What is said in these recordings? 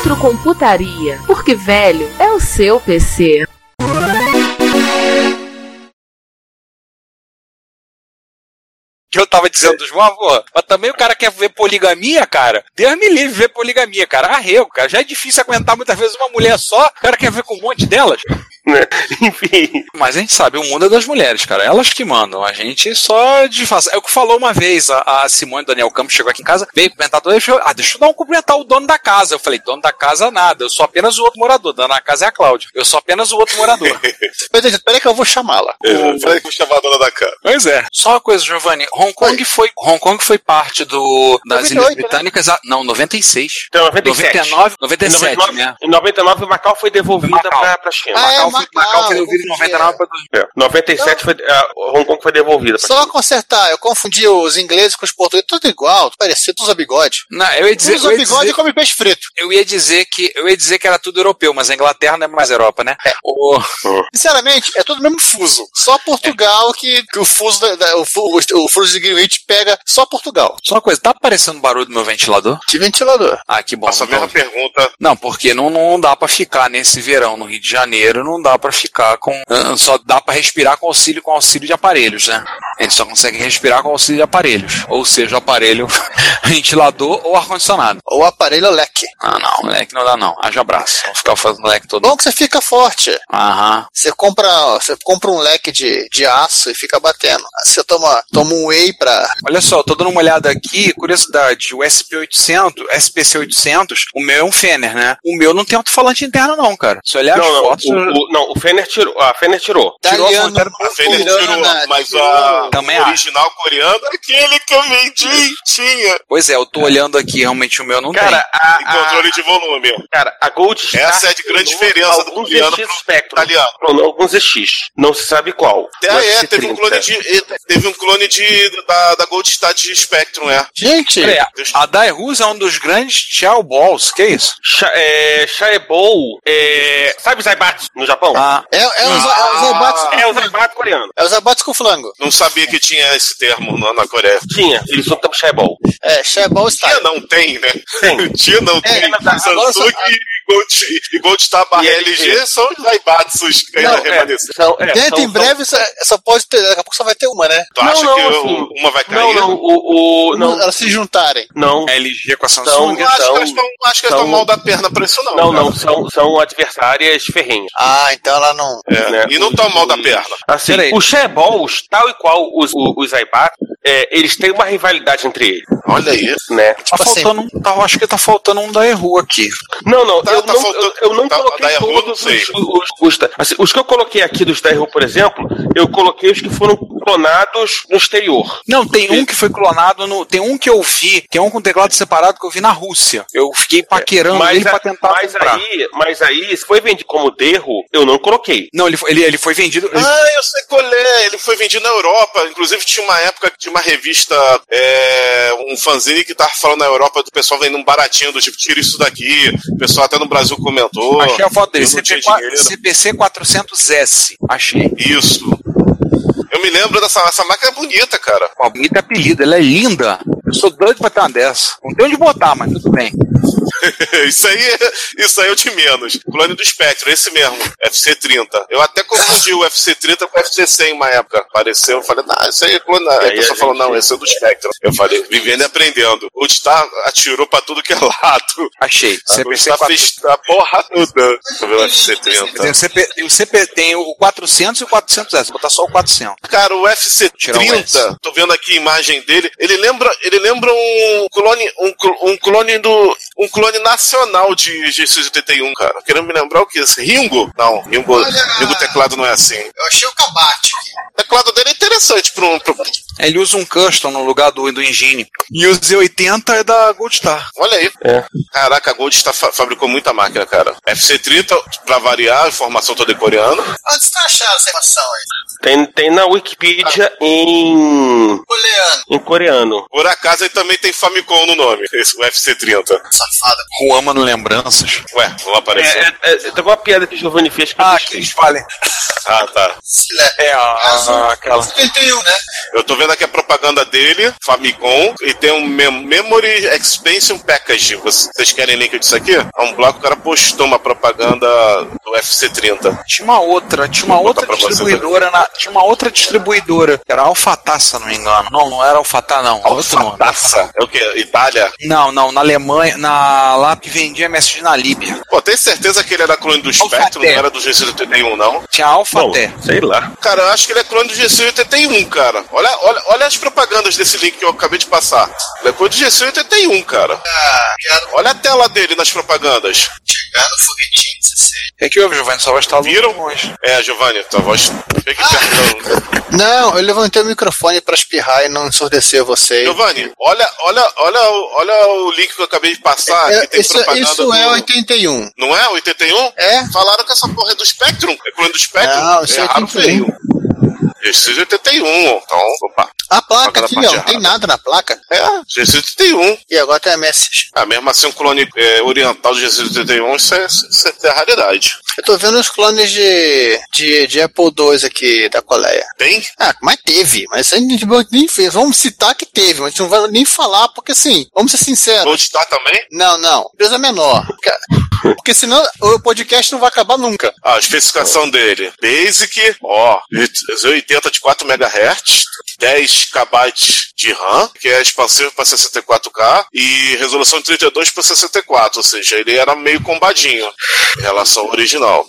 Retrocomputaria, porque velho é o seu PC. que eu tava dizendo dos avós. Mas também o cara quer ver poligamia, cara. Deus me livre ver poligamia, cara. Arrego, cara. Já é difícil aguentar muitas vezes uma mulher só. O cara quer ver com um monte delas. Né? Enfim. Mas a gente sabe, o mundo é das mulheres, cara. Elas que mandam. A gente só disfarça. É o que falou uma vez a, a Simone Daniel Campos chegou aqui em casa, veio comentar tudo. Falou, ah, deixa eu dar um cumprimentar o dono da casa. Eu falei, dono da casa nada. Eu sou apenas o outro morador. Dono da casa é a Cláudia. Eu sou apenas o outro morador. Peraí, peraí que eu vou chamá-la. Eu falei que vou chamar a dona da casa. Pois é. Só uma coisa, Giovanni. Hong Kong foi, Hong Kong foi parte do, das 98, Ilhas né? Britânicas. a- não, 96. Então, 97. 99, 97, 99, né? Em 99, Macau foi devolvida Macau. pra, pra China. Ah, é, Macau, foi, Macau, Macau foi eu devolvido em confundi, 99 para 2000. É, 97 foi, ah, Hong Kong foi devolvida Só consertar, eu confundi os ingleses com os portugueses, tudo igual, parecido, tudo usa bigode. Não, eu ia dizer, usa bigode dizer, e come peixe frito. eu ia dizer que eu ia dizer que era tudo europeu, mas a Inglaterra não é mais Europa, né? O- Sinceramente, é tudo o mesmo fuso. Só Portugal que, que o fuso da, da- o, o, o fuso de Greenwich pega só Portugal. Só uma coisa, tá aparecendo barulho do meu ventilador? De ventilador. Ah, que bom. Faço a mesma Não, pergunta. não porque não, não dá pra ficar nesse verão no Rio de Janeiro, não dá pra ficar com. ah, Só dá pra respirar com auxílio com auxílio de aparelhos, né? A gente só consegue respirar com auxílio de aparelhos. Ou seja, o aparelho ventilador ou ar-condicionado. Ou aparelho leque. Ah, não, leque não dá não. Haja abraço. Vamos ficar fazendo leque todo. Bom que você fica forte. Aham. Você compra, você compra um leque de, de aço e fica batendo. Você toma, toma um whey pra. Olha só, tô dando uma olhada aqui, curiosidade, o SP800, SPC800, o meu é um Fener, né? O meu não tem alto-falante interno não, cara. Se olhar Não, as não, fotos, o, o- não, o Fener tirou. A Fener tirou. Tirou a A Fender tirou, mas tirou- a Também o acho. original coreano, aquele que eu vendi, tinha. Pois é, eu tô olhando aqui, realmente o meu não Cara, E a, controle a, de volume. cara, a Gold Star Essa é a de grande diferença do coreano pro Spectrum. italiano. Não, alguns ZX. Não se sabe qual. É, O é, teve um FC30. clone de. Teve um clone de, da, da tem de Spectrum, é. Gente, tem. É, a Dairus é um dos grandes Chow Balls, que isso? Sha- é, Shaebol, é, sabe Zaibatsu no Japão? Ah, é, é, os, é os abates. É o Zaibatsu coreano. É os abates com flango. Não sabia que tinha esse termo na, na Coreia. Tinha, eles são também Shaebol. É, Sheball Tinha Style. não tem, né? Tem. Tinha não tem. mas agora Samsung só- Gold, e Gold E LG LG são os Daibatsus que ainda Não, é, é, Dentro, em breve, só, só pode ter. Daqui a pouco só vai ter uma, né? Tu Não, acha não, que assim, uma vai cair? Não, não, o, o não, Elas se juntarem. não, a LG com a Samsung. Eu acho que São- elas estão acho que elas estão mal da perna pra isso, não. não, não, são, são adversárias ferrenhas. Ah, então ela não. É, né? E não estão mal da perna. Assim, os Shaebols, tal e qual os, os, é, eles têm uma rivalidade entre eles, Olha aí. né? Tá Tipo assim- faltando um, tá, eu acho que tá faltando um Daewoo aqui. Não, não, Tá- eu, tá não faltando- eu, eu não tá- coloquei todos os, os, os, assim, os que eu coloquei aqui dos Daewoo, por exemplo, eu coloquei os que foram clonados no exterior. Não, tem um que foi clonado no. Tem um que eu vi, tem um com teclado separado que eu vi na Rússia. Eu fiquei paquerando ele a- pra tentar mas comprar. aí, mas aí, se foi vendido como derro, eu não coloquei. Não, ele, foi- ele, ele foi vendido. ele- Ah, eu sei qual é. Ele foi vendido na Europa. Inclusive, tinha uma época que tinha uma revista, é, um fanzine que tava falando na Europa do pessoal vendendo um baratinho, do tipo, tira isso daqui. O pessoal até no Brasil comentou. Achei a foto dele, CP. CPC 400S. Achei. Isso. Eu me lembro dessa essa máquina é bonita, cara. Uma bonita apelido, ela é linda. Eu sou doido pra ter uma dessa. Não tem onde botar, mas tudo bem. isso aí, isso aí eu de menos. Clone do Spectrum, esse mesmo, FC30. Eu até confundi o FC30 com o FC100 uma época. Apareceu, eu falei, não, isso aí é clone. Aí a Aí a pessoa falou, gente- não, esse é do Spectrum. Eu falei, vivendo e aprendendo. O Star atirou pra tudo que é lado. Achei. O Star 400. fez a porra toda. Deixa eu ver o Tem FC30. o, CP, tem o CP, tem o 400 e o 400S. Vou botar só o 400. Cara, o o S. FC30, tô vendo aqui a imagem dele, ele lembra, ele lembra um clone, um, um clone do, um clone nacional de G681, cara. Querendo me lembrar o que? Ringo? Não, Ringo, Olha- Ringo teclado não é assim. Eu achei o cabate aqui. teclado dele é interessante para um. pra- Ele usa um custom no lugar do, do engine. E o Z80 é da Goldstar. Olha aí. É. Caraca, a Gold está fa- fabricou muita máquina, cara. FC30, pra variar, a informação toda em coreano. Onde você tá achando essa informação aí? Tem, tem na Wikipedia em, Oleano, em coreano. Por acaso ele também tem Famicom no nome, esse, o FC30. safada. Juan Mano Lembranças. Ué, não apareceu. É, é, é, tem uma piada que o Giovanni fez que Ah, que eles falem. Ah, tá. É, a, a- aquela. 71, né? Eu tô vendo aqui a propaganda dele, Famicom, e tem um mem- Memory Expansion Package. Vocês querem link disso aqui? É um bloco que o cara postou uma propaganda do FC30. Tinha uma outra, tinha uma Vou outra você distribuidora, na, tinha uma outra distribuidora, que era Alfatá, se não me engano. Não, não era Alfatá, não. Outro nome. Taça. É o quê? Itália? Não, não, na Alemanha, na, lá que vendia MSG na Líbia. Pô, tem certeza que ele era clone do Spectrum, não era do G81, não? Tinha Alfaté. sei lá. Cara, eu acho que ele é clone do G81, cara. Olha, olha, olha as propagandas desse link que eu acabei de passar. Ele é clone do G81, cara. Ah, Olha a tela dele nas propagandas. chegar no foguetinho 16. É que houve, Giovanni, só vai estar Viram? longe. É, Giovanni, tua voz. Fique perto. Não, eu levantei o microfone pra espirrar e não ensurdecer vocês. Giovanni, olha, olha, olha, o- olha o link que eu acabei de passar. É, isso, propaganda isso do... é 81. Não é? 81? É? Falaram que essa porra é do Spectrum. É do Spectrum. Não, isso é Erraram 81. feio. É 81, então, opa. A placa aqui, ó, não tem nada na placa. É, G81. E agora tem a message. Ah, mesmo assim, um clone é, oriental de G81, isso é, isso é raridade. Eu tô vendo os clones de, de, de Apple II aqui da Coleia. Tem? Ah, mas teve, mas a gente nem fez. Vamos citar que teve, mas a gente não vai nem falar, porque assim, vamos ser sinceros. Goldstar também? Não, não, empresa menor. Porque, porque senão o podcast não vai acabar nunca. Ah, a especificação dele. Basic, ó, 80 de 4 MHz, 10 KB de RAM, que é expansível para 64K, e resolução de 32 para 64, ou seja, ele era meio combadinho em relação ao original.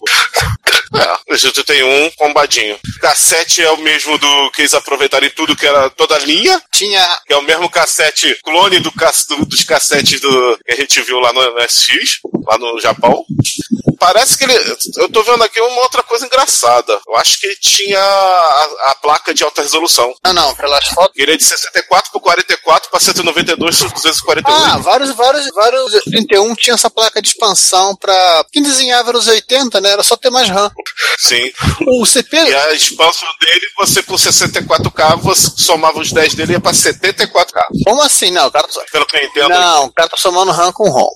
É, esse 81 combadinho. Cassete é o mesmo do que eles aproveitaram em tudo que era toda a linha, Tinha. que é o mesmo cassete, clone do, do- dos cassetes do, que a gente viu lá no SX, lá no Japão. Parece que ele. Eu tô vendo aqui uma outra coisa engraçada. Eu acho que ele tinha a, a placa de alta resolução. Ah, não, pelas fotos. Ele é de 64 por 44 para 192 por 248. Ah, vários, vários, vários 31 tinha essa placa de expansão pra. Quem desenhava era os 80, né? Era só ter mais RAM. Sim. O CP. E a expansão dele, você com 64K, você somava os 10 dele e ia pra 74K. Como assim? Não, o cara. tá- Pelo que eu entendo. Não, o cara tá somando RAM com ROM.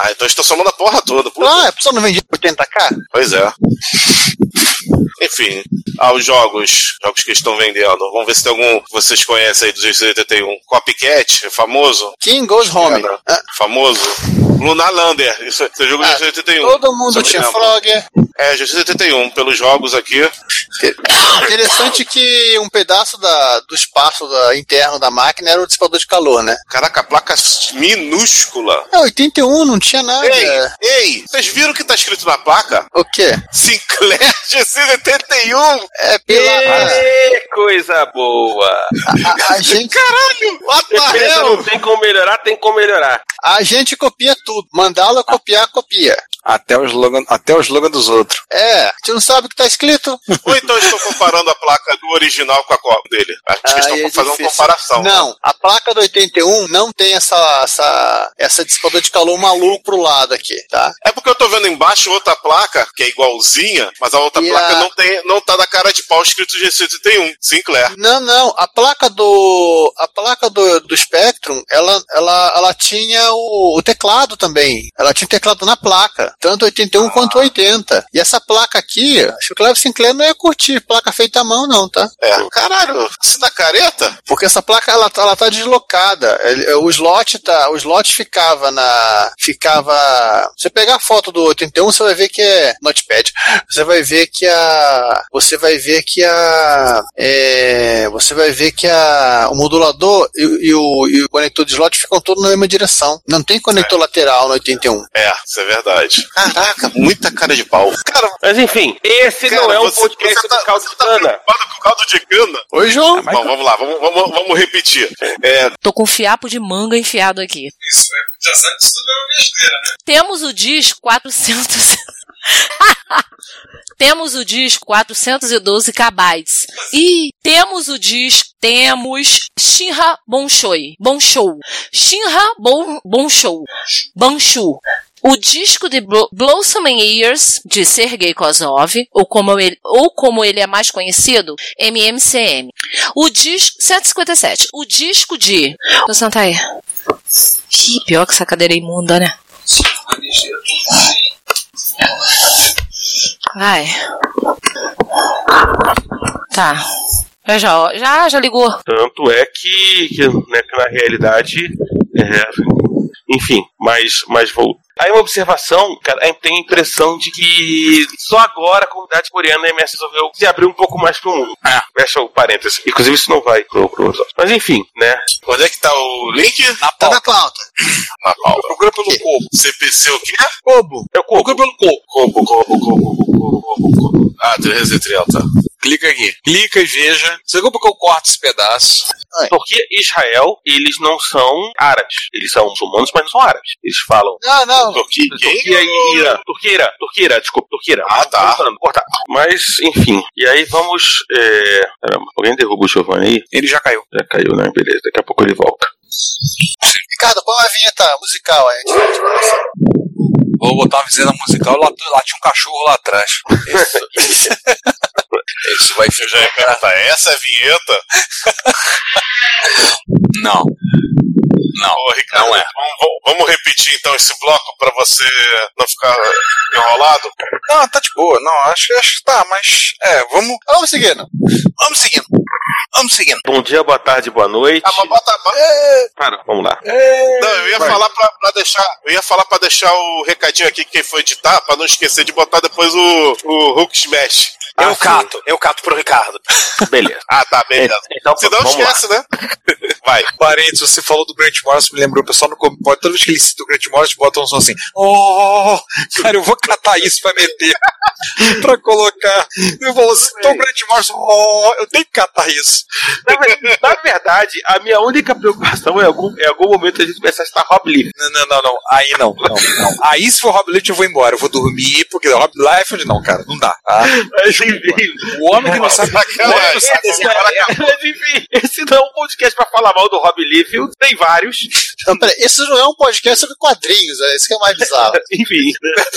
Ah, então estou somando a porra toda. puta. Ah, a pessoa não vende 80k? Pois é. Enfim, aos jogos, jogos que estão vendendo. Vamos ver se tem algum que vocês conhecem aí do G81. Copycat, é famoso. King Goes Home. É, né? Ah, Famoso. Lunar Lander, isso é esse jogo Ah, do G81. todo mundo tinha. Frogger. É, G81, pelos jogos aqui. Interessante que um pedaço da, do espaço da- interno da máquina era o dissipador de calor, né? Caraca, a placa minúscula. É, 81, não tinha nada. Ei, ei, vocês viram o que tá escrito na placa? O quê? Sinclair G71! É pela. Ê, coisa boa. A, a gente, Caralho! What não tem como melhorar, tem como melhorar. a gente copia tudo. Mandá-la copiar, copia. Até o slogan, até o slogan dos outros. É, a gente não sabe o que tá escrito. Ou então estou comparando a placa do original com a cópia dele. Acho que estão é fazendo uma comparação. Não, a placa do 81 não tem essa, essa, essa dissipador de calor maluco pro lado aqui, tá? É porque eu tô vendo embaixo outra placa, que é igualzinha, mas a outra E placa a- não, tem, não tá na cara de pau escrito G71, Sinclair. Não, não, a placa do a placa do, do Spectrum, ela, ela, ela tinha o, o teclado também. Ela tinha o teclado na placa, tanto 81 quanto 80. E essa placa aqui, acho que o Cleber Sinclair não ia curtir placa feita à mão não, tá? É, caralho, se dá careta? Porque essa placa ela, tá- ela tá deslocada. Ele- O slot tá, o slot ficava na ficava, você pegar a foto do 81, você vai ver que é notepad. Você vai ver que a você vai ver que a é, você vai ver que a o modulador e, e o, e o conector de slot ficam todos na mesma direção. Não tem conector lateral no 81. É, isso é verdade. Caraca, muita cara de pau. Cara, Mas enfim, esse cara, não é um você- podcast você tá, do caldo você de tá cana. preocupado com caldo de cana? Oi, João. Bom, vamos lá, vamos, vamos, vamos repetir. É, Tô com um fiapo de manga enfiado aqui. Isso, já sabe que isso tudo é uma besteira, né? Temos o disco 400. Temos o disco 412 KB. E temos o disco, temos Shinra Bonshoi, Bonshou. Shinra bon, Bonshou, Banshu. O disco de Blo- Blossoming Years, de Sergei Kozlov, ou como, ele, ou como ele é mais conhecido, MMCM. O disco, 157. O disco de... Vou sentar aí. Ih, pior que essa cadeira é imunda, né? Vai. Tá. Já, já, já ligou. Tanto é que, que, né, que na realidade. é, enfim, mas, mas vou. Aí uma observação, cara, a gente tem a impressão de que só agora a comunidade coreana MS resolveu se abrir um pouco mais pro mundo. É. Fecha o parênteses. Inclusive isso não vai pro, pro Mas enfim, né? Onde é que tá o link? Na Tá na pauta. pauta. Na pauta. Procura pelo corpo. CPC o quê? Kobo. Eu Procura pelo corpo. Combo, combo, combo, combo, combo, combo. Ah, 330, tá. Clica aqui. Clica e veja. Você como que eu corto esse pedaço? Porque Israel, eles não são árabes. Eles são muçulmanos, mas não são árabes. Eles falam Não, não. Turquia? Turquia e Irã. Turquia e. Turquia desculpa, Turquia. Ah, tá. Cortar. Mas, enfim. E aí vamos. É... Caramba, alguém derruba o Giovanni aí? Ele já caiu. Já caiu, né? Beleza, daqui a pouco ele volta. Ricardo, põe uma vinheta musical aí. Vou botar uma visita musical, lá, lá tinha um cachorro lá atrás. Isso, Isso vai Eu já ia perguntar, essa é a vinheta? Não. Não, Ô, Ricardo, não é. Vamos, vamos repetir então esse bloco pra você não ficar enrolado? Não, tá de boa. Não, acho, acho que tá, mas. É, vamos. Vamos seguindo. Vamos seguindo. Vamos seguindo. Bom dia, boa tarde, boa noite. Ah, mas bota. Para, vamos lá. Não, eu ia falar pra, pra deixar. Eu ia falar pra deixar o recadinho aqui que quem foi editar, pra não esquecer de botar depois o, o Hulk Smash. Ah, eu sim. cato, eu cato pro Ricardo. Beleza. Ah, tá, beleza. Então, Se não vamos lá. esquece, né? Vai. Parênteses, você falou do Grant Morrison, me lembrou, o pessoal no comentário, toda vez que ele cita o Grant Morrison, bota um som assim, oh, cara, eu vou catar isso pra meter, pra colocar. Eu falo assim, então o Grant Morrison, oh, eu tenho que catar isso. Na, ver- na verdade, a minha única preocupação é algum, é algum momento a gente começar a estar Rob Lee. Não, não, não, não, aí não, não, não. Aí se for Rob Lift eu vou embora, eu vou dormir, porque Rob Liefeld não, cara, não dá, tá? Mas enfim. O homem que não sabe, o homem que não Sacanagem. sabe desenhar, Mas enfim, esse não é um podcast pra falar mal do Rob Liefeld, tem vários. Não, peraí, esse não é um podcast sobre quadrinhos, é isso que é mais bizarro. Enfim.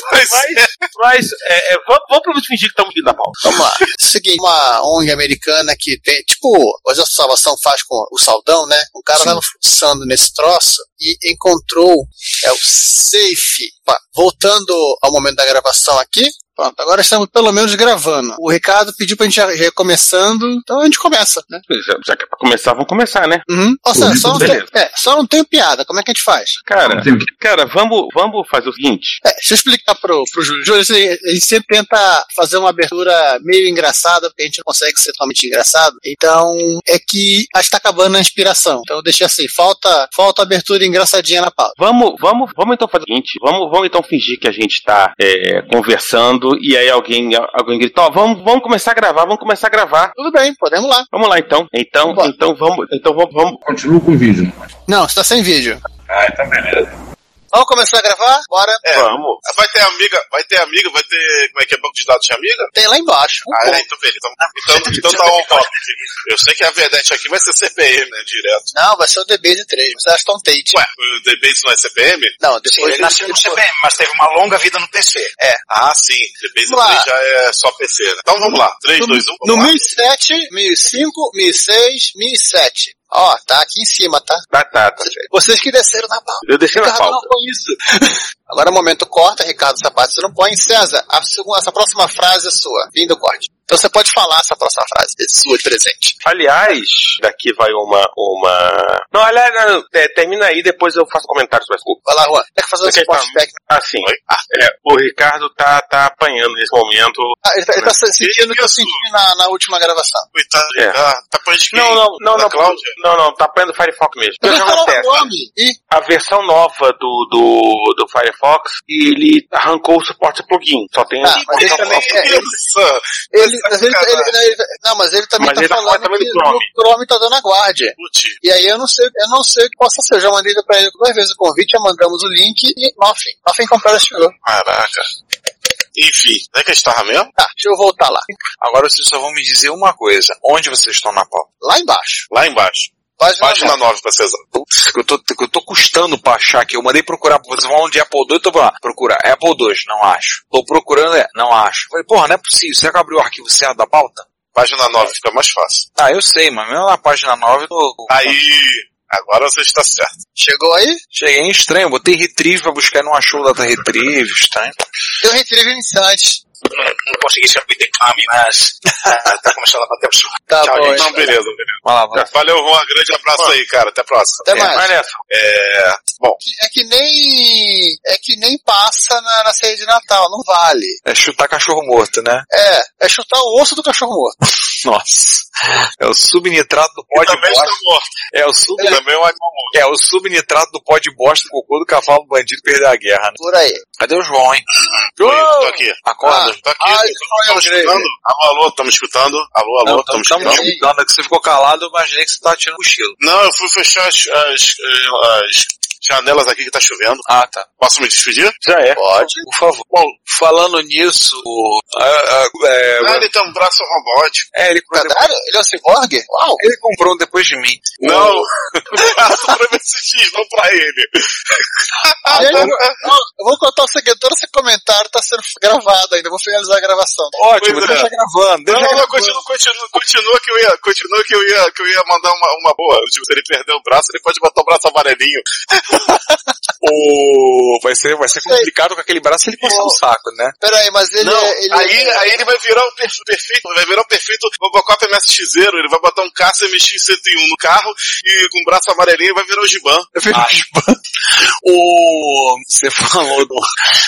Pois Mas, mas é, é, vamos, vamos fingir que estamos indo na pauta. Vamos lá. Seguinte, uma ONG americana que tem, tipo, o Exército de Salvação faz com o Saldão, né? O cara tava fuçando nesse troço e encontrou é o safe. Voltando ao momento da gravação aqui, pronto, agora estamos pelo menos gravando. O Ricardo pediu pra gente já já ir começando, então a gente começa, né? Já, já que é pra começar, vamos começar, né? Uhum. Ou seja, só não, tem, Beleza. é, só não tem piada, como é que a gente faz? Cara, cara, vamos, vamos fazer o seguinte. É, deixa eu explicar pro, pro Júlio. Júlio, assim, a gente sempre tenta fazer uma abertura meio engraçada, porque a gente não consegue ser totalmente engraçado. Então, é que acho que tá acabando a inspiração. Então, eu deixei assim, falta, falta abertura engraçadinha na pauta. Vamos, vamos, vamos então fazer o seguinte. Vamos, vamos então fingir que a gente tá é, conversando e aí alguém, alguém grita, ó, vamos, vamos começar a gravar, vamos começar a gravar. Tudo bem, podemos lá. Vamos lá então. Então, Vambora. então vamos, então vamos, vamos. Continuo com o vídeo. Não, está sem vídeo. Ah, então beleza. Vamos começar a gravar? Bora. É. Vamos. Vai ter amiga, vai ter amiga, vai ter. Como é que é banco de dados de amiga? Tem lá embaixo. Um Ah, ponto. é, então beleza. Então, então, então tá on top. Eu sei que a Vedete aqui vai ser CPM, né? Direto. Não, vai ser o DBase 3, mas Aston Tate. Ué, o DBase não é CPM? Não, depois ele- mas teve uma longa vida no PC. Ah, sim. DBase Vamos lá. 3 já é só PC, né? Então vamos lá. 3, No, 2, 1. no 1007, 1005, 1006, 1007. Ó, tá aqui em cima, tá? Tá, tá, tá. Vocês que desceram na pauta. Eu deixei na pauta. não põe isso. Agora o momento corta, Ricardo Sapato, você não põe. César, a segunda, essa próxima frase é sua. Fim do corte. Então você pode falar essa próxima frase, é sua de presente. Aliás, daqui vai uma. uma... Não, aliás, não, é, termina aí, depois eu faço comentários mais curtos. Vai lá, Juan. Tem que fazer um Ok, esporte tá. técnico. Assim, é, o Ricardo tá, tá apanhando nesse momento. Ah, ele tá, ele tá sentindo o que eu senti na, na última gravação. Coitado, É. ah, tá põe de quem? Não, não, não, não, Cláudia? não, não, tá apanhando o Firefox mesmo. O Eu o acontece? nome. Ih, A versão nova do, do, do Firefox, ele arrancou o suporte plugin. Só tem Ah, mas ele também- é, ele- Nossa, ele, mas ele, ele- ele- não, mas ele também Mas tá ele tá falando que Chrome. o Chrome tá dando a guarda. E aí eu não sei, eu não sei o que possa ser. Eu já mandei pra ele duas vezes o convite, já mandamos o link e nothing. Nothing comprado chegou. Caraca. Enfim, onde é que a gente tava mesmo? Tá, deixa eu voltar lá. Agora vocês só vão me dizer uma coisa. Onde vocês estão na pauta? Lá embaixo. Lá embaixo. Página, Página nove. 9 pra ser que eu tô, que eu tô custando pra achar aqui. Eu mandei procurar. Vocês vão de Apple II, eu tô lá. Procurar. Apple II, não acho. Tô procurando, é, não acho. Falei, porra, não é possível. Será que abriu o arquivo certo da pauta? Página 9 fica mais fácil. Ah, eu sei, mas mesmo na página 9 eu tô... Aí, agora você está certo. Chegou aí? Cheguei em estranho. Botei retrieve pra buscar e não achou o data retrieve. Estranho. Deu retrieve instante. Não, não consegui ser de Kami, mas ah, tá começando a bater absurdo. Tá Tchau, bom. gente. Não, beleza, beleza. Vai lá, vai lá. Valeu, Juan. Grande abraço aí, cara. Até a próxima. Até É, mais. vai nessa. É, bom, É que nem. É que nem passa na, na ceia de Natal, não vale. É chutar cachorro morto, né? É, é chutar o osso do cachorro morto. Nossa. É o subnitrato do pó de bosta. É o, sub... Também é um animal morto. é o subnitrato do pó de bosta do cocô do cavalo do bandido perder a guerra, né? Por aí. Cadê o João, hein? Oi, tô aqui. Acorda. Tô aqui. Ai, Greve. escutando? Alô, alô, me escutando? Alô, alô, estão me estamos escutando? escutando. É que você ficou calado, eu imaginei que você tava tirando cochilo. Não, eu fui fechar as, as, as janelas aqui que tá chovendo. Ah, tá. Posso me despedir? Já é. Pode. Por favor. Bom, falando nisso, o- a- a- é, Ah, ele tem um braço robótico. é, ele, comprou, Caralho, ele é um ciborgue? Uau! ele comprou um depois de mim. Não, o braço pra MSX, não pra ele. Gente, eu, vou- eu vou contar o segredo, todo esse comentário tá sendo gravado ainda, vou finalizar a gravação. Ótimo, Pois é. deixa gravando. Não, Deixa não, não, gravando. continua, continua, continua que eu ia, continua que eu ia, que eu ia mandar uma, uma boa. Tipo, se ele perder o braço, ele pode botar o braço amarelinho. O... Vai, ser, vai ser complicado com aquele braço ele coçar o saco, né? Pera aí, mas ele Não, é. Ele aí, é- aí ele vai virar o perfe- perfeito, vai virar o perfeito Robocop MSX0, ele vai botar um caça MX-101 no carro e com o braço amarelinho vai virar o Giban. Ah, o... Você falou do...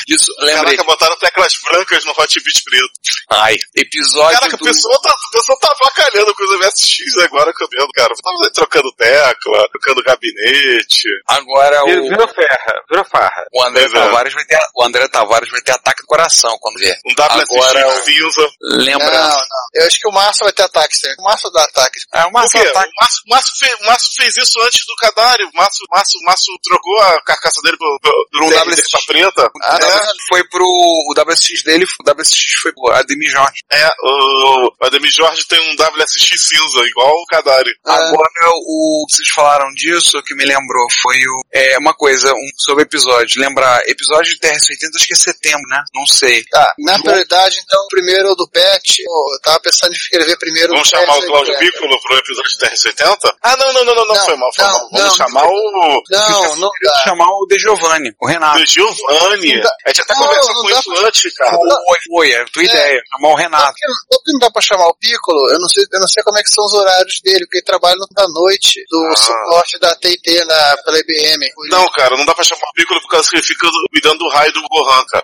disso, lembrei. Caraca, botaram teclas brancas no Hot Beat preto. Ai, episódio Caraca, do... o pessoal tá, o pessoal tá avacalhando com os MSX agora vendo, cara. Tava trocando tecla, trocando gabinete. Agora Virou, o... virou ferra, virou farra. O André. Tavares vai ter, o André Tavares vai ter ataque do coração quando vier. Um WSX Agora o- cinza. Não, Lembrando. não. Eu acho que o Márcio vai ter ataque, sim. O Márcio dá ataque. É, o Márcio ataque. O Márcio, Márcio fez, o Márcio fez isso antes do cadário. O Márcio, o Márcio, o Márcio trocou a carcaça dele por, um Pro WSX WSX. preta. Ah, é, não. Foi pro. O WSX dele, o WSX foi pro Ademir Jorge. é, o, o Ademir Jorge tem um WSX cinza, igual o cadário. Ah. Agora, o vocês falaram disso, o que me lembrou foi o. É uma coisa, um, sobre episódio. Lembrar, episódio de TRS-80 acho que é setembro, né? Não sei. Tá, na prioridade, então, primeiro é o do Pet. Eu tava pensando em escrever primeiro Vamos o chamar o Cláudio né? Piccolo pro episódio de TR-80? Ah, não, não, não, não, não, Não, foi mal, foi não, mal. Vamos não, chamar o Não, não dá. chamar o De Giovanni, o Renato. o Giovanni. A gente até conversou com isso pra- antes, cara. Foi, foi, é a tua É. ideia. Chamar o Renato. só que não dá pra chamar o Piccolo, eu não sei, eu não sei como é que são os horários dele, porque ele trabalha no da noite, do Ah. suporte da TT na, pela IBM. Não, cara, não dá pra chamar o Piccolo por causa que ele fica cuidando do raio do Gohan, cara.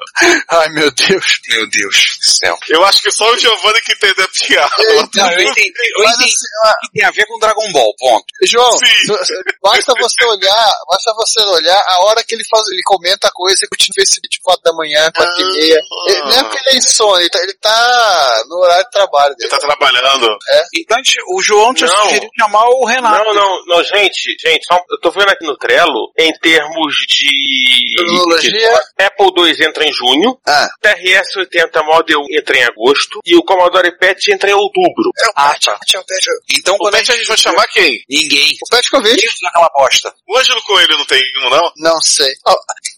Ai, meu Deus. Meu Deus do céu. Eu acho que só o Giovanni que entendeu a piada. Não, eu entendi, eu Mas entendi assim, ah, que tem a ver com Dragon Ball, ponto. João, Sim. basta você olhar, basta você olhar a hora que ele faz, ele comenta a coisa que continua esse 24 da manhã, 4 e meia. Ele- Não é porque ele é insônia, ele tá, ele tá no horário de trabalho Ele dele. tá trabalhando. Então a gente- o João tinha Não. sugerido chamar o Renato. Não, não, não, gente, gente, só, eu tô vendo aqui no Trello, em termos de... Cronologia. Apple II entra em junho, Ah, TRS-80 Model entra em agosto, e o Commodore PET entra em outubro. Ah, tá. tinha o Pet, Então O quando a Pet a gente vai chamar quem? Ninguém. o Pet Covid? Quem usa aquela bosta? O Ângelo Coelho não tem um, não? Não sei. O que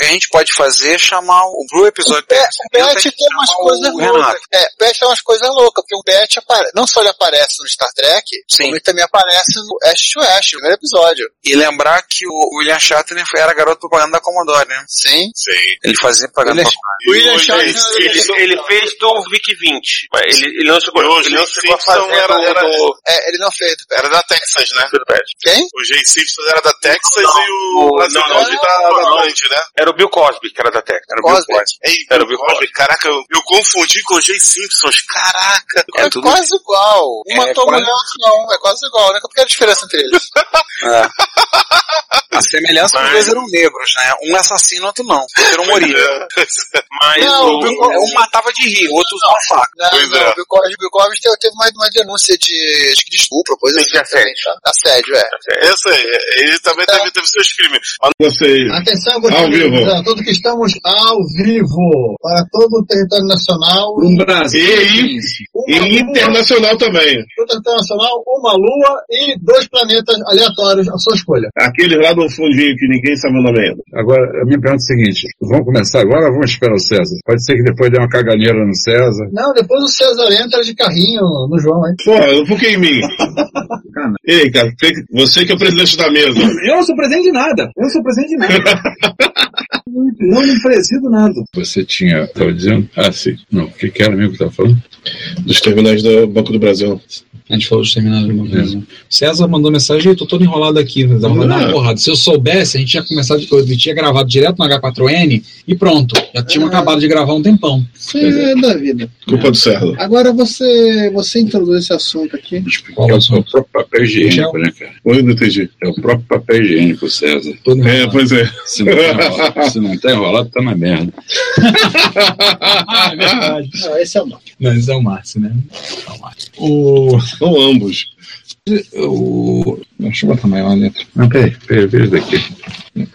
a gente pode fazer é chamar o pro episódio O Pet, o Pet tem umas coisas loucas. É, o Pet tem umas coisas loucas, porque o Pet não só ele aparece no Star Trek, Sim. como ele também aparece no Ash to Ash, no primeiro episódio. E lembrar que o William Shatner era garoto propaganda da Commodore, né? Sim. Sim. Ele fazia propaganda pra- William E o Shatner- Ele, ele fez do VIC-20. mas Ele, ele não chegou, ele não chegou a fazer era- do, era- do, É, ele não fez do Pet. Era da Texas, né? Quem? O Jay Simpson era da Texas Não, e o não, não, da, não, da não. Band, né? Era o Bill Cosby, que era da Tech. Era o Bill Cosby. Cosby. Ei, Era o Bill Bill Cosby. Caraca, eu, eu confundi com o Jay Simpsons. Caraca. É, tudo- quase igual. Um É, matou quase- mulher, outro não. É quase igual, né? Qual que é a diferença entre eles? É. A semelhança dos dois eram negros, né? Um assassino, outro não. O outro não moria. Mas Não, o- Bill Cosby- Um matava de rir, o outro usava faca. Não, Pois não, é. o Bill Cosby, Bill Cosby teve, teve mais uma denúncia de, acho que de estupro, coisa assim. De assédio. Assédio, é. Esse aí, ele também teve, teve seus crimes. Mas Vocês. Atenção, Ao gostaria de vivo. a todos que estamos ao vivo para todo o território nacional. No Brasil. E, e lua, internacional também. todo o território nacional, uma lua e dois planetas aleatórios à sua escolha. Aquele lá no fundinho que ninguém sabe o nome ainda. Agora, a minha pergunta é a seguinte: vamos começar agora ou vamos esperar o César? Pode ser que depois dê uma caganeira no César. Não, depois o César entra de carrinho no João, hein? Porra, por que em mim? Ei, cara, você que é o presidente da mesa. Eu não sou presidente de nada. Eu não sou presidente de nada. não me presido nada. Você tinha. Estava dizendo? Ah, sim. Não, o que, que era mesmo que estava falando? Dos terminais do Banco do Brasil. A gente falou dos terminais do Banco do Brasil. César mandou mensagem, eu tô todo enrolado aqui, vai dar uma porrada. Se eu soubesse, a gente tinha começado, eu tinha gravado direto no H4N e pronto. Já tínhamos acabado de gravar um tempão. Isso é da vida. Culpa do César. Agora você, você introduz esse assunto aqui. Porque é o, o próprio papel higiênico, né, cara? Oi, não entendi. É o próprio papel higiênico, César. Todo É, enrolado. pois é. Se não tá enrolado, se não tá enrolado tá na merda. Ah, é verdade. Não, esse é o nome. Não, esse é o Márcio, né? É o Márcio. O, São ambos. o, deixa eu botar maior a letra. Não, peraí, peraí, veja daqui.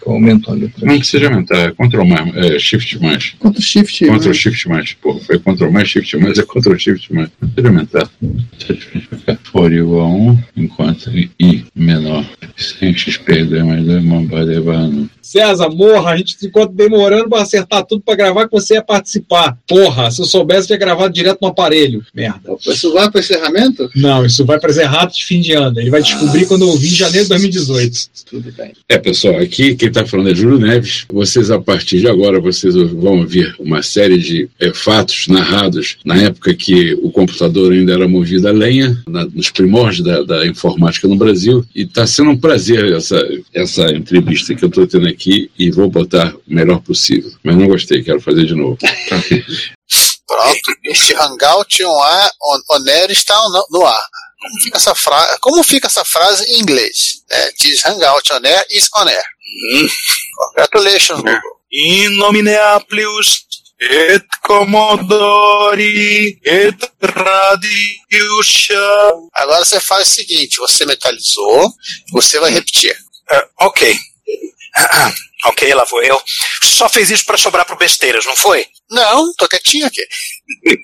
Aumentou a letra. Não precisa aumentar, é Ctrl mais, é Shift mais. Quanto shift? Ctrl né? Shift mais. Porra, foi Ctrl mais, Shift mais, é Ctrl Shift mais. Não precisa aumentar. For igual a 1, enquanto I menor. Sem XP, 2 mais 2, uma barra barra não. César, morra, a gente ficou demorando pra acertar tudo pra gravar que você ia participar. Porra, se eu soubesse, tinha gravado direto no aparelho. Merda. Isso vai para o encerramento? Não, isso vai pras erratas de fim de ano. Ele vai descobrir quando eu ouvir em janeiro de 2018. Tudo bem. É, pessoal, aqui quem está falando é Júlio Neves. Vocês, a partir de agora, vocês vão ouvir uma série de eh, fatos narrados na época que o computador ainda era movido a lenha, na- nos primórdios da, da informática no Brasil. E está sendo um prazer essa, essa entrevista que eu estou tendo aqui e vou botar o melhor possível. Mas não gostei, quero fazer de novo. Pronto. Este hangout on ar, on, on air está no, no ar. Como fica essa frase? Como fica essa frase em inglês? É, diz hangout on air is on air. Congratulations, Google. In nomine Applius et Commodori et Radiusha. Agora você faz o seguinte: você metalizou, você vai repetir. Ah, ok. ok, lá vou eu. Só fez isso pra sobrar pro besteiras, não foi? Não, tô quietinho aqui.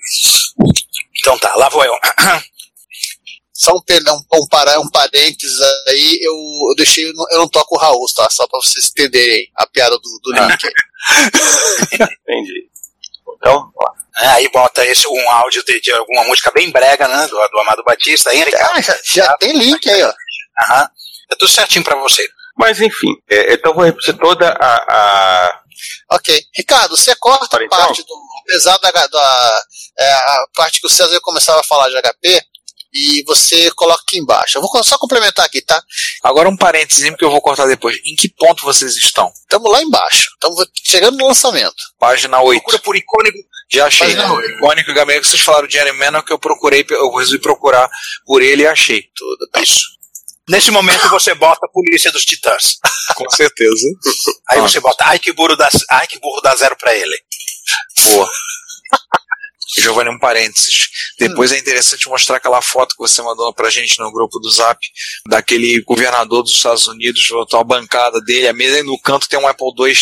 Então tá, lá vou eu. Só um, pe- um, um, um parênteses aí, eu, eu deixei, eu não toco o Raul, tá? Só pra vocês entenderem a piada do, do link aí. Entendi. Então, ó. Ah, Aí bota esse, um áudio de, de alguma música bem brega, né? Do, do Amado Batista aí. Ah, já, já tem link aí, ó. Aham. É tudo certinho pra você. Mas enfim, é, então eu vou repetir toda a. a... Ok. Ricardo, você corta a então? parte do. Apesar da, da é, a parte que o César começava a falar de HP, e você coloca aqui embaixo. Eu vou só complementar aqui, tá? Agora um parênteses que eu vou cortar depois. Em que ponto vocês estão? Estamos lá embaixo. Estamos chegando no lançamento. Página 8. Procura por icônico. Já achei. Página oito. Icônico Gabriel, que vocês falaram de Jerry Manor, que eu procurei, eu resolvi procurar por ele e achei. Tudo. Isso. Nesse momento você bota a polícia dos titãs. Com certeza. Aí você bota, ai que burro dá, ai que burro dá zero pra ele. Boa. Giovanni, um parênteses. Depois é interessante mostrar aquela foto que você mandou pra gente no grupo do Zap, daquele governador dos Estados Unidos, botou a bancada dele, a mesa e no canto tem um Apple II,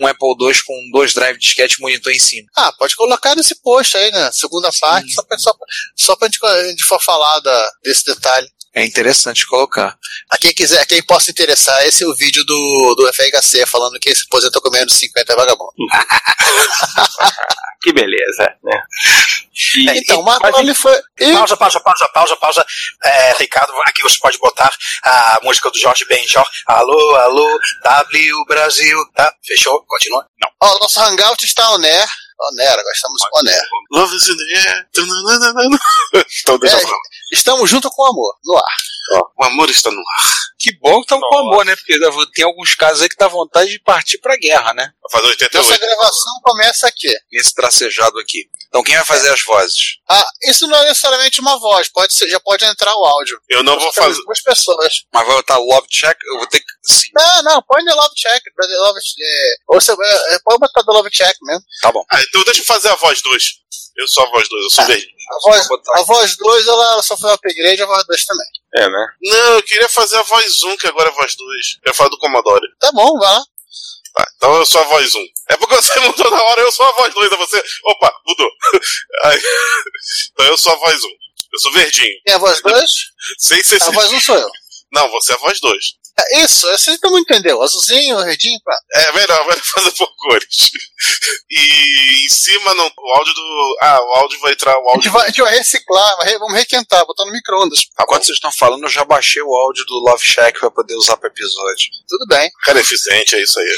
um Apple II com dois drive de disquete monitor em cima. Ah, pode colocar nesse post aí, né? Segunda parte, só pra, só, pra- só pra gente, a gente for falar da, desse detalhe. É interessante colocar. A quem quiser, a quem possa interessar, esse é o vídeo do, do FHC falando que esse aposentou com menos de 50 é vagabundo. Que beleza, né? E, É, então, o e- Marco mas, ele foi. e- Pausa, pausa, pausa, pausa, pausa. É, Ricardo, aqui você pode botar a música do Jorge Benjor. Alô, alô, W Brasil. Tá? Fechou? Continua? Não. Ó, nosso hangout está on air. On air, agora estamos on air. Love is in the air. Tananana. Então deixa É, estamos junto com o amor, no ar. O amor está no ar. Que bom que estamos com amor, né? Porque tem alguns casos aí que dá vontade de partir pra guerra, né? Vai fazer 88. Essa gravação começa aqui. Esse tracejado aqui. Então quem vai fazer as vozes? Ah, isso não é necessariamente uma voz, pode ser, já pode entrar o áudio. Eu não vou Temos fazer. Duas pessoas. Mas vai botar love check? Eu vou ter que. Sim, Não, não, põe The Love Check. The Love, é, ou você, é, é, pode botar The Love Check mesmo. tá bom. Ah, então deixa eu fazer a voz 2. Eu sou a voz 2, eu sou verdinho. A voz, a voz 2, ela, ela só foi upgrade, a voz 2 também. É, né? Não, eu queria fazer a voz 1, que agora é a voz 2. Eu ia falar do Commodore. Tá bom, vai lá. Tá, então eu sou a voz 1. É porque você mudou na hora, eu sou a voz 2, é você. Opa, mudou. Aí, então eu sou a voz 1. Eu sou verdinho. Tem a voz 2? Sem ser A voz 1 sou eu. Não, você é a voz 2. É isso, você todo mundo entendeu. Azulzinho, redinho, pá. É melhor, melhor fazer por cores. E em cima não, o áudio do. Ah, o áudio vai entrar o A gente áudio. vai, a gente vai reciclar, vai re- vamos requentar, botar no micro-ondas. Enquanto vocês estão falando, eu já baixei o áudio do Love Shack pra poder usar pro episódio. Tudo bem. Cara eficiente, é isso aí.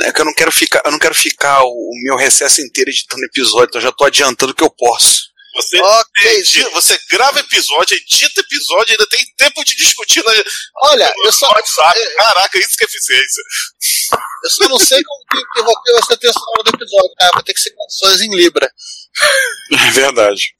É que eu não quero ficar, eu não quero ficar o, o meu recesso inteiro editando episódio, então eu já tô adiantando o que eu posso. Você, Ok, edita- você grava episódio, edita episódio, ainda tem tempo de discutir na, Olha, eu só, WhatsApp. Caraca, isso que é eficiência. eu só não sei como que, que vai ter essa trilha sonora do episódio. Ah, vai ter que ser canções em Libra. É verdade.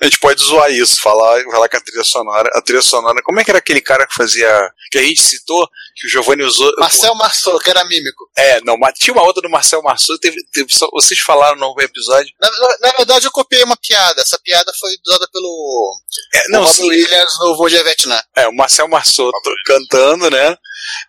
A gente pode zoar isso, falar, falar que a trilha sonora, a trilha sonora, como é que era aquele cara que fazia, que a gente citou, que o Giovanni usou? Marcel Marceau, que era mímico. É, não, mas tinha uma outra do Marcel Marceau, teve, teve só- vocês falaram no episódio. Na, na- na verdade, eu copiei uma piada. Essa piada foi usada pelo É, não, Rob sim, Williams no Voo de Vietnã. é, o Marcel Marceau cantando, né?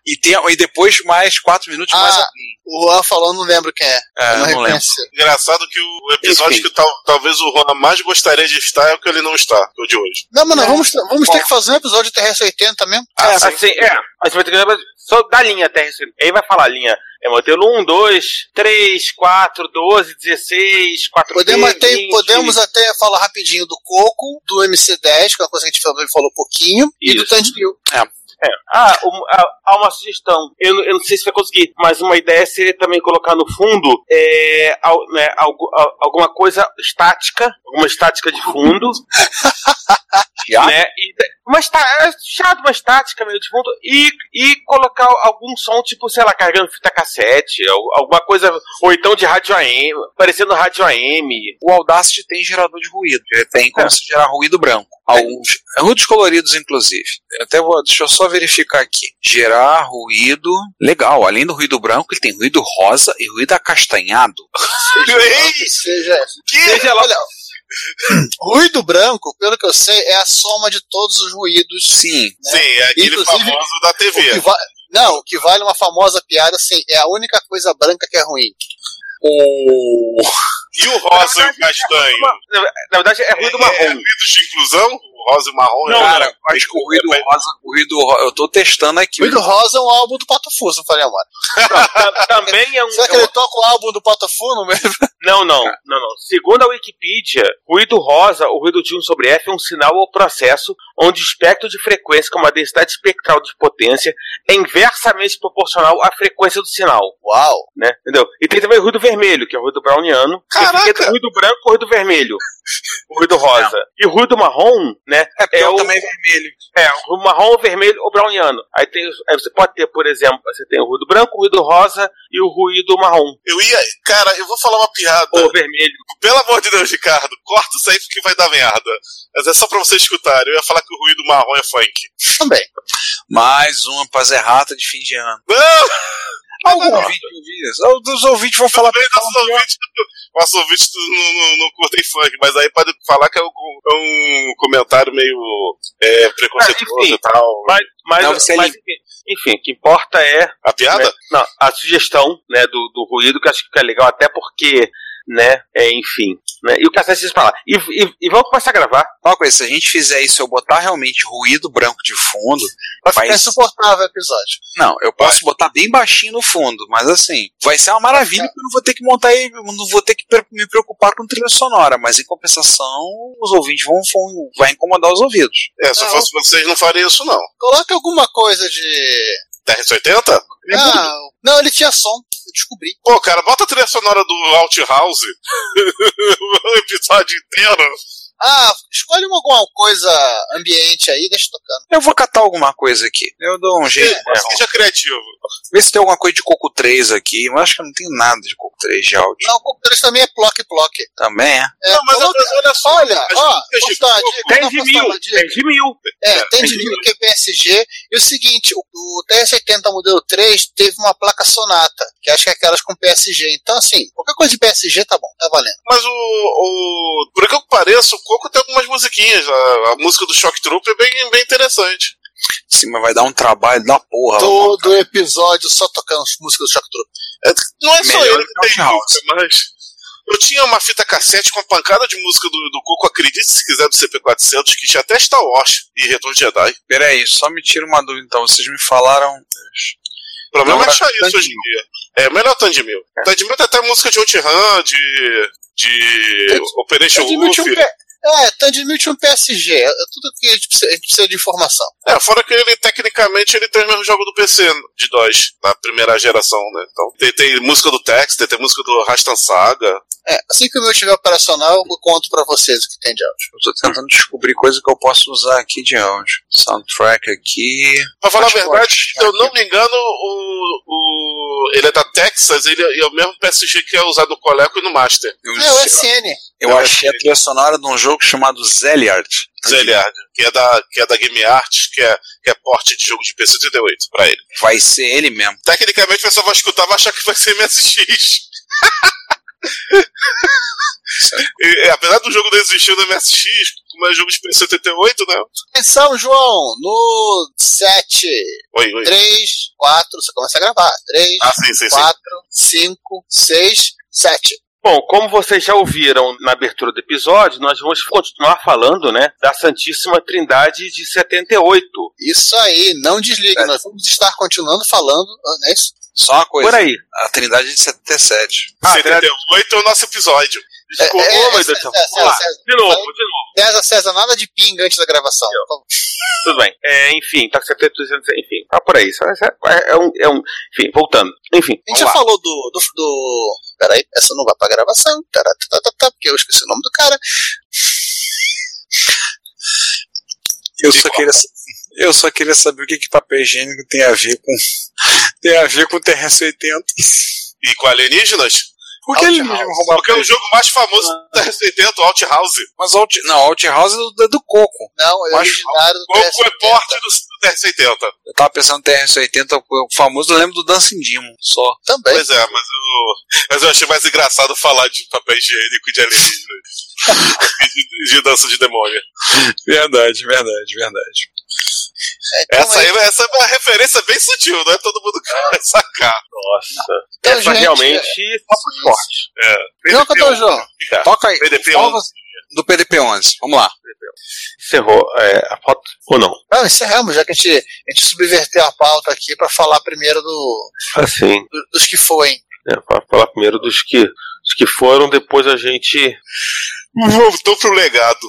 E, tem, e depois mais quatro minutos mais Ah, alguém. o Juan falou, não lembro quem é. É, eu não, não lembro. Engraçado que o episódio Enfim. que tal- talvez o Juan mais gostaria de estar é o que ele não está, o de hoje. Não, mas não, vamos, vamos ter que fazer um episódio de TRS-80 mesmo. Ah, assim, é. Aí você vai ter que lembrar só da linha até. Aí vai falar linha. É modelo 1, 2, 3, 4, 12, 16, 4 Podemos até, podemos até falar rapidinho do Coco, do MC10, que é uma coisa que a gente falou, falou pouquinho, e do Isso. Tandibil. É. Ah, um- ah, há uma sugestão. Eu, eu não sei se vai conseguir, mas uma ideia seria também colocar no fundo é, al- né, algu- al- alguma coisa estática, alguma estática de fundo. né, e, uma é chato, uma estática meio de fundo, e, e colocar algum som, tipo, sei lá, carregando fita cassete, al- alguma coisa, ou então de rádio AM, parecendo rádio AM. O Audacity tem gerador de ruído, ele tem como se gerar ruído branco. Alguns, ruídos coloridos, inclusive. Eu até vou, deixa eu só verificar aqui. Gerar ruído. Legal, além do ruído branco, ele tem ruído rosa e ruído acastanhado. Que seja, Seja lá- olha, ruído branco, pelo que eu sei, é a soma de todos os ruídos. Sim. Sim, é aquele Inclusive, famoso da O TV. va- não, o que vale uma famosa piada, assim, é a única coisa branca que é ruim. O... E o rosa e o castanho? Na, na verdade, é ruído É marrom. ruídos de inclusão? O rosa e o marrom? Não, é- Cara, acho que o ruído rosa, o ruído eu tô testando aqui. Ruído Rosa é um álbum do Pato Fu, se não falei amor. Ta- Também é um. Será que ele toca o álbum do Pato Fu no mesmo? Não, não, não, não. Segundo a Wikipedia, ruído rosa, o ruído de 1 sobre F, é um sinal ou processo onde o espectro de frequência com uma densidade espectral de potência é inversamente proporcional à frequência do sinal. Uau! Né? Entendeu? E tem também o ruído vermelho, que é o ruído browniano. Caraca! entre o ruído branco e o ruído vermelho. O ruído rosa. E o ruído marrom, né? É, É eu o- também é vermelho. É, o marrom, vermelho ou browniano. Aí, tem, aí você pode ter, por exemplo, você tem o ruído branco, o ruído rosa e o ruído marrom. Eu ia. Cara, eu vou falar uma piada. Ou vermelho. Pelo amor de Deus, Ricardo, corta isso aí porque vai dar merda. Mas é só pra vocês escutarem. Eu ia falar que o ruído marrom é funk. Também. Mais uma paz errata de fim de ano. Não! Algum ouvinte ouviu Dos ouvintes vão falar. Talvez nossos ouvintes, nossos ouvintes não, não, não curtem funk, mas aí pode falar que é um, é um comentário meio é, preconceituoso Ah, enfim. e tal. Mas, mas, Não, é mas, enfim, o que importa é A piada? né, não, a sugestão né, do, do ruído, que eu acho que é legal, até porque, né, é, enfim. Né, e o cassete diz pra lá. E, e, e vamos começar a gravar. Uma coisa, se a gente fizer isso, eu botar realmente ruído branco de fundo, Vai ficar insuportável o episódio. Não, eu posso botar bem baixinho no fundo, mas assim, vai ser uma maravilha porque eu não vou ter que montar aí, eu não vou ter que me preocupar com trilha sonora, mas em compensação, os ouvintes vão, vão vai incomodar os ouvidos. É, se eu Não. fosse vocês, não faria isso, não. Coloca alguma coisa de. TRS-80? Não, não, ele tinha som. Eu descobri. Pô, cara, bota a trilha sonora do Outhouse o episódio inteiro. Ah, escolhe uma, alguma coisa ambiente aí, deixa tocando. Eu vou catar alguma coisa aqui. Eu dou um jeito. Mas seja criativo. Vê se tem alguma coisa de Coco 3 aqui. Eu acho que eu não tenho nada de Coco 3 de áudio. Não, o Coco 3 também é plock plock. Também é. É, Não, mas coloca- olha só. olha, ó, dica? Tem de mil, tem de mil. É, É, tem de mil que é PSG. E o seguinte, o, o TS-80 modelo 3 teve uma placa Sonata, que acho que é aquelas com PSG. Então, assim, qualquer coisa de PSG tá bom, tá valendo. Mas o, o. Por que eu pareço, o Coco tem algumas musiquinhas. A, a música do Shock Troop é bem, bem interessante. Sim, mas vai dar um trabalho da porra. Todo episódio só tocando as músicas do Shock Troop. É, não é só Melhor ele que tem música, mas. Eu tinha uma fita cassete com uma pancada de música do, do Coco, acredite se quiser, do CP400, que tinha até Star Wars e Retorno de Jedi. Peraí, só me tira uma dúvida então. Vocês me falaram. O problema Não, é achar isso hoje em dia. É, melhor Tandemil. Tandemil tem até música de OutRun, de. de. Operation Wolf. É, Tandemil tinha um PSG. É tudo que a gente precisa, a gente precisa de informação. É, fora que ele, tecnicamente, ele tem o mesmo jogo do PC de DOS, da primeira geração, né? Então, tem, tem música do Text, tem, tem música do Rastan Saga. É, assim que o meu estiver operacional, eu conto pra vocês o que tem de áudio. Eu tô tentando descobrir coisa que eu posso usar aqui de áudio. Soundtrack aqui. Pra falar a verdade, se eu não me engano, o, o, ele é da Texas, ele é, é o mesmo PSG que é usado no Coleco e no Master. Eu, É, o SN. eu achei a trilha sonora de um jogo chamado Zeliard. Zeliard, que é da, que é da Game Art, que é, que é porte de jogo de PC 38 pra ele. Vai ser ele mesmo. Tecnicamente, a pessoa vai escutar vai achar que vai ser MSX. E, apesar do jogo não existir no MSX, como é jogo de PC 78, né? Atenção, João, no 7, Oi, oi. 3, 4, você começa a gravar. 3, Ah, sim, sim, sim. 4, 5, 6, 7. Bom, como vocês já ouviram na abertura do episódio, nós vamos continuar falando, né, da Santíssima Trindade de 78. Isso aí, não desligue, nós vamos estar continuando falando, não é isso? Só uma coisa. Por aí. A Trindade de 77. Ah, 78 é o nosso episódio. Desculpa, É, é, é, é, é, lá. é, é, De novo, é, de novo. César, César, nada de pinga antes da gravação. Tudo bem. É, enfim, tá com 70, 200, enfim, tá por aí. Isso É, é um, é um, enfim, voltando. Enfim, A gente já lá. falou do, do, do. Peraí, essa não vai pra gravação. Tará, tá, tá, tá, porque eu esqueci o nome do cara. Eu só queria eu só queria saber o que, que papel higiênico tem a ver com tem a ver com TRS-80. E com alienígenas? Por que ele Outhouse. mesmo roubava Porque é o jogo mais famoso da R80, o Outhouse. Mas Alt, não, Outhouse é do, é do Coco. Não, é Mas originário do Coco é TS-80. porte do, do TR-70. Eu tava pensando no TRS-80, o famoso, eu lembro do Dancing Demon, só. Também. Pois é, mas eu, mas eu achei mais engraçado falar de papel higiênico e de alienígenas. e de, de dança de demônio. Verdade, verdade, verdade. Então, Essa aí essa é uma referência bem sutil, não é todo mundo que vai sacar. Nossa. Então, Essa gente, realmente só foi forte. É. João, cadê o João? Tá. Toca aí. PDP 11. do PDP-11. Vamos lá. Encerrou é, a foto ou não? Não, encerramos, já que a gente, a gente subverteu a pauta aqui pra falar primeiro do, Assim, do- dos que foi. é, pra falar primeiro dos que, dos que foram, depois a gente, Voltou pro legado.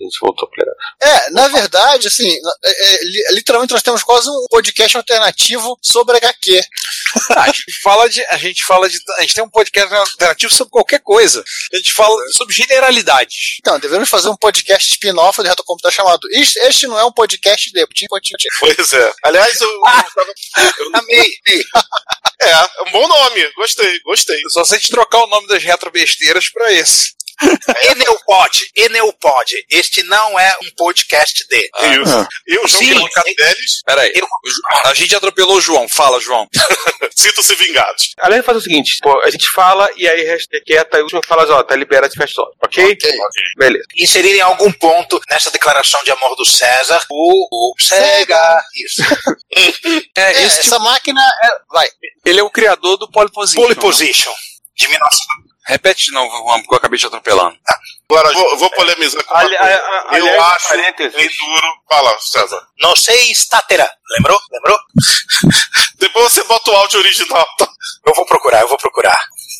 A gente voltou pra É, na verdade, assim, é, é, li- literalmente nós temos quase um podcast alternativo sobre HQ. Ah, a gente fala de. A gente fala de. A gente tem um podcast alternativo sobre qualquer coisa. A gente fala sobre generalidades. Então, devemos fazer um podcast spin-off do Reto Computador chamado Este, este não é um podcast de. Pois é. Aliás, eu, eu Amei, amei. é, é um bom nome. Gostei, gostei. Só se a gente trocar o nome das retrobesteiras pra esse. Eneupod, Eneupod. Este não é um podcast de. Isso. E o João deles, Peraí. Eu- A gente atropelou o João. Fala, João. sintam-se vingados. Além de fazer o seguinte, pô, a gente fala e aí hashtag quieta e o último fala, ó, tá liberado de festa ok? Ok. Beleza. Inserir em algum ponto nessa declaração de amor do César o, o Sega. Isso. É, É, essa máquina. é- vai. Ele é o criador do Pole Position. Pole né? De 19... Repete de novo, Juan, porque eu acabei te atropelando. Agora, vou, vou polemizar com Ali- coisa. a- a- Eu aliás, acho parênteses. bem duro. Fala, César. Não sei, Statera. Lembrou? Lembrou? Depois você bota o áudio original. Eu vou procurar, eu vou procurar.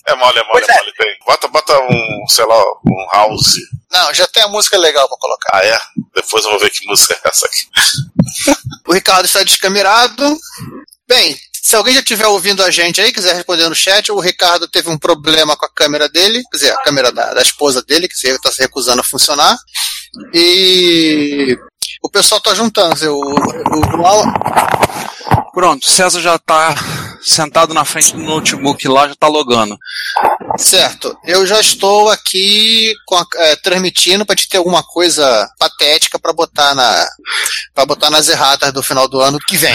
É mole, é mole, Pois é é. mole. Tem. Bota, bota um, sei lá, um house. Não, já tem a música legal pra colocar. Ah, é? Depois eu vou ver que música é essa aqui. O Ricardo está descamerado. Bem, se alguém já estiver ouvindo a gente aí, quiser responder no chat, o Ricardo teve um problema com a câmera dele, quer dizer, a câmera da, da esposa dele, que está se recusando a funcionar. E o pessoal tá juntando. o Alan- Pronto, César já tá sentado na frente do notebook lá, já tá logando. Certo. Eu já estou aqui a- é, transmitindo para te ter alguma coisa patética para botar na para botar nas erratas do final do ano que vem.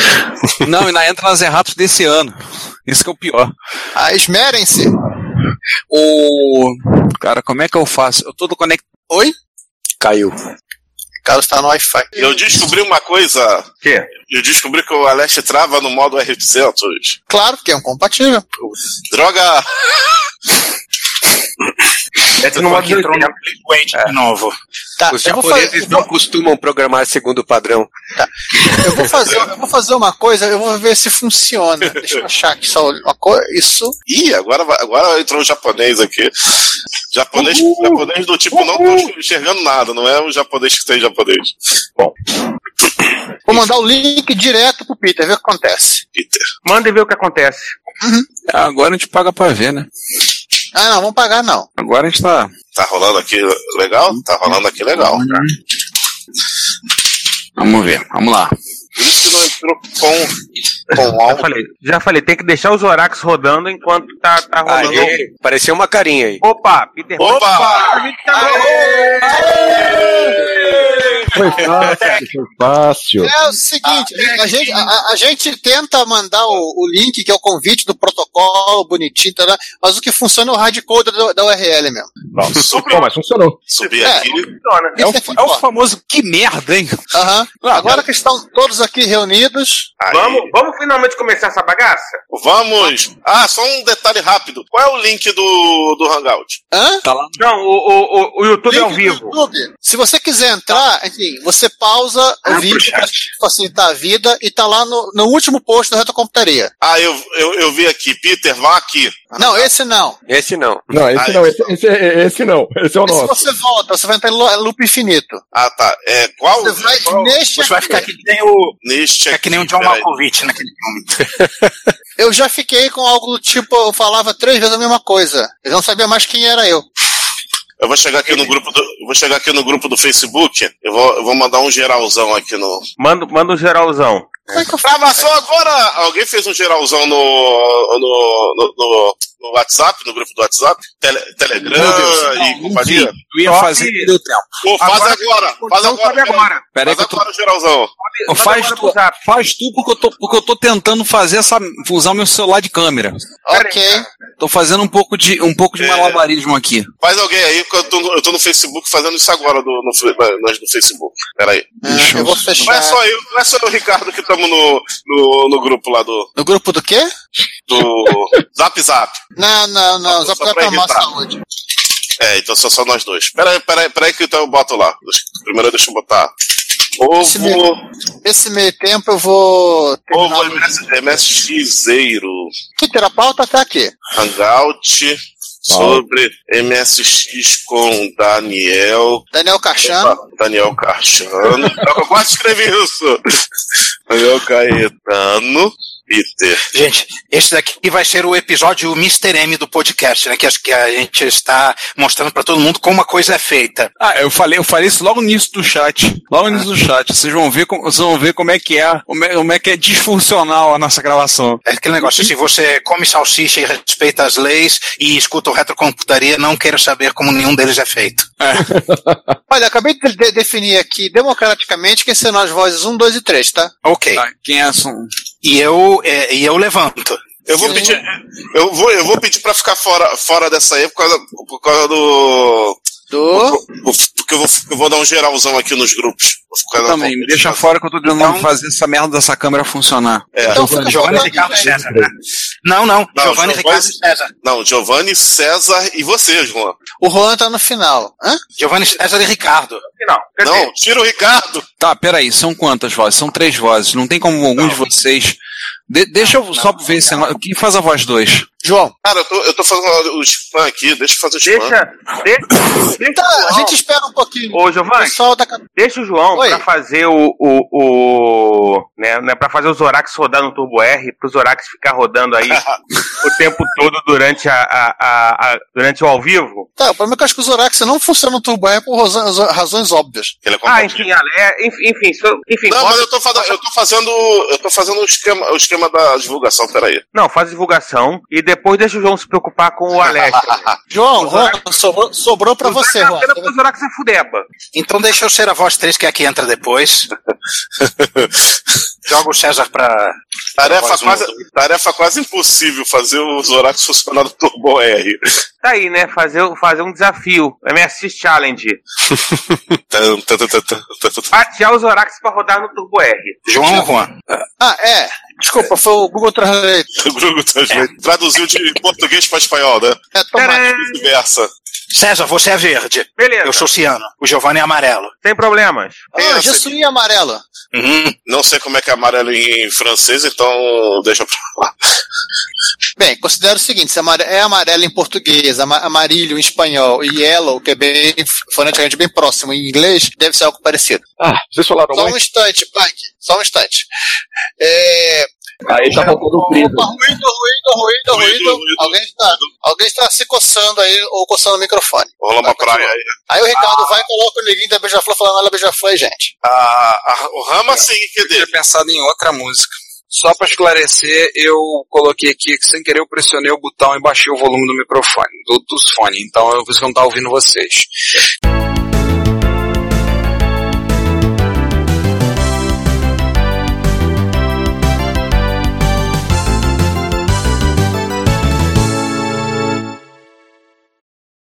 Não, ainda entra nas erratas desse ano. Isso que é o pior. Ah, esmerem-se. O. Cara, como é que eu faço? Eu tô do conect. Oi? Caiu. Carlos está no Wi-Fi. Eu descobri uma coisa. Quê? Eu descobri que o Aleste trava no modo R800. Claro que é um compatível. Droga! Entra no modo entrou no de novo. Tá, Os vou japoneses não costumam programar segundo o padrão. Eu vou fazer, eu vou fazer uma coisa, eu vou ver se funciona. Deixa eu achar aqui só uma coisa. Isso. Ih, agora, agora entrou um japonês aqui. Japonês, japonês do tipo, não tô enxergando nada, não é o japonês que tem japonês. Bom, Vou mandar o link direto pro Peter, ver o que acontece. Peter. Manda e vê o que acontece. Agora a gente paga pra ver, né? Ah, não, vamos pagar não. Agora a gente tá. Tá rolando aqui legal? Tá rolando aqui legal. Vamos ver, vamos lá. Por isso que não com, com Já falei, já falei, tem que deixar os Orax rodando enquanto tá, tá rolando. Aí, pareceu uma carinha aí. Opa, Peter. Opa! A gente tá Foi fácil, foi fácil. É o seguinte, a, gente, a, a gente tenta mandar o, o link, que é o convite do protocolo, bonitinho, tá, mas o que funciona é o hardcode da, da URL mesmo. Pô, mas funcionou. Subir É. aqui. É o, Isso é que é o famoso que merda, hein? Aham. Agora que estão todos aqui reunidos, Aí. Vamos, vamos finalmente começar essa bagaça? Vamos! Ah, só um detalhe rápido. Qual é o link do, do Hangout? hã? Tá lá. Não, o, o, o, YouTube é ao Link vivo. YouTube. Se você quiser entrar, enfim, você pausa o vídeo para facilitar a vida e tá lá no, no último post do Retrocomputaria. Ah, eu, eu, eu vi aqui. Peter, vá aqui. Não, esse não. Esse não. Não, esse não, esse, esse, esse não. Esse é o Esse nosso. você volta, você vai entrar em lo- loop infinito. Ah, tá. É, qual? Você vai qual? neste Você vai aqui. ficar aqui que nem o. Neste É que nem o John. Malkovich naquele filme. Eu já fiquei com algo do tipo, eu falava três vezes a mesma coisa. Eu não sabia mais quem era eu. Eu vou chegar aqui no grupo do, eu vou chegar aqui no grupo do Facebook. Eu vou, eu vou mandar um geralzão aqui no. Manda, manda um geralzão. Como é que eu Gravação agora! Alguém fez um geralzão no, no, no, no- no WhatsApp, no grupo do WhatsApp? Tele, Telegram e companhia? Eu ia fazer e deu tempo. Pô, faz Agora- agora! Faz agora! agora. Peraí Faz que eu tô. agora o geralzão. Ô, Faz tu, faz tu porque eu, tô, porque eu tô tentando fazer essa. usar o meu celular de câmera. Ok. Tô fazendo um pouco de, um pouco de É. malabarismo aqui. Faz alguém aí, que eu tô, no- eu tô no Facebook fazendo isso agora do, no, nós no Facebook. Pera aí. Ah, eu vou Não é fechar. só eu, não é só eu e o Ricardo que estamos no, no, no grupo lá do, No grupo do quê? do Zap Zap. Não, não, não. Só pra tomar irritar. saúde. É, então são só nós dois. Pera aí, pera aí, pera aí que então eu boto lá. Primeiro deixa eu botar. Esse meio, esse meio tempo eu vou ovo MS, MSXeiro, que a pauta tá aqui. Hangout, sobre MSX com Daniel. Daniel Cachano. Daniel Cachano. eu gosto de escrever isso. Daniel Caetano. Peter. Gente, esse daqui vai ser o episódio Mr. M do podcast, né? Que, acho que a gente está mostrando para todo mundo como a coisa é feita. Ah, eu falei, eu falei isso logo no início do chat. Logo no início do chat. Vocês vão ver como, vocês vão ver como é que é, como é, como é que é disfuncional a nossa gravação. É aquele negócio, se você come salsicha e respeita as leis e escuta o retrocomputaria, não queira saber como nenhum deles é feito. Olha, acabei de, de- definir aqui democraticamente quem serão as vozes 1, 2 e 3, tá? Ok. Tá, quem é essa? E eu, é, e eu levanto. Eu vou pedir, eu vou, eu vou pedir pra ficar fora, fora dessa aí por causa, por causa do. Do. Porque eu vou, eu vou dar um geralzão aqui nos grupos. Vou ficar Eu na também, me deixa fora que eu tô tentando fazer essa merda dessa câmera funcionar. É. Então fica Giovanni faltando Ricardo. César, né? Não, não, Não, Giovanni Giovanni- Ricardo César. Não, Giovanni, César e você, João. O Juan tá no final. Hã? Giovanni César e Ricardo. Não, Não, tira o Ricardo. Tá, peraí, são quantas vozes? São três vozes. Não tem como algum de vocês. De- deixa eu só ver se. Quem faz a voz 2? João. Cara, eu tô, eu tô fazendo os spam aqui, deixa eu fazer os spam. Deixa, deixa, deixa Tá, o a gente espera um pouquinho. Ô, Giovanni, Pessoal da... deixa o João Oi. pra fazer o. o, o né, né, pra fazer o Zorax rodar no Turbo R, pro Zorax ficar rodando aí o tempo todo durante, a, a, a- a- durante o ao vivo. Tá, o problema é que eu acho que o Zorax não funciona no Turbo R por razões, razões óbvias. Ele é Ah, enfim, é, enfim, enfim, so- enfim Não, mas eu tô, fazendo, eu tô fazendo. Eu tô fazendo o esquema, o esquema da divulgação, peraí. Não, faz divulgação e depois deixa o João se preocupar com o Alex. João, Juan, sobrou, sobrou pra você, Juan. O Zorax é fudeba. Então deixa eu ser a voz 3 que é a que entra depois. Joga o César pra. Tarefa um. quase, tarefa quase impossível fazer o Zorax funcionar no Turbo R. Tá aí, né? Fazer, fazer um desafio. MSX Challenge. Fatiar o Zorax pra rodar no Turbo R. João ou Juan? Ah, é. Desculpa, foi o Google Translate. O Google Translate traduziu de português para espanhol, né? É automático. Vice-versa. César, você é verde. Beleza. Eu sou ciano. O Giovanni é amarelo. Sem problemas. Ah, je suis amarelo. Não sei como é que é amarelo em francês, então deixa pra lá. Bem, considera o seguinte: se é amarelo em português, ama- amarilho em espanhol e yellow, que é bem foneticamente bem próximo em inglês, deve ser algo parecido. Ah, vocês falaram Só um instante, Pike. Só um instante. É... Aí tá faltando o freezer. Opa, ruído, ruído, ruído, ruído. Alguém está, alguém está se coçando aí ou coçando o microfone. Rola uma praia aí. Aí o Ricardo vai e coloca o neguinho da Beija-Flor falando olha Beija-Flor aí, gente. A, a- o Rama sim, que Eu tinha pensado em outra música. Só pra esclarecer, eu coloquei aqui que sem querer eu pressionei o botão e baixei o volume do microfone, do, dos fones. Então eu, isso que não tava ouvindo vocês.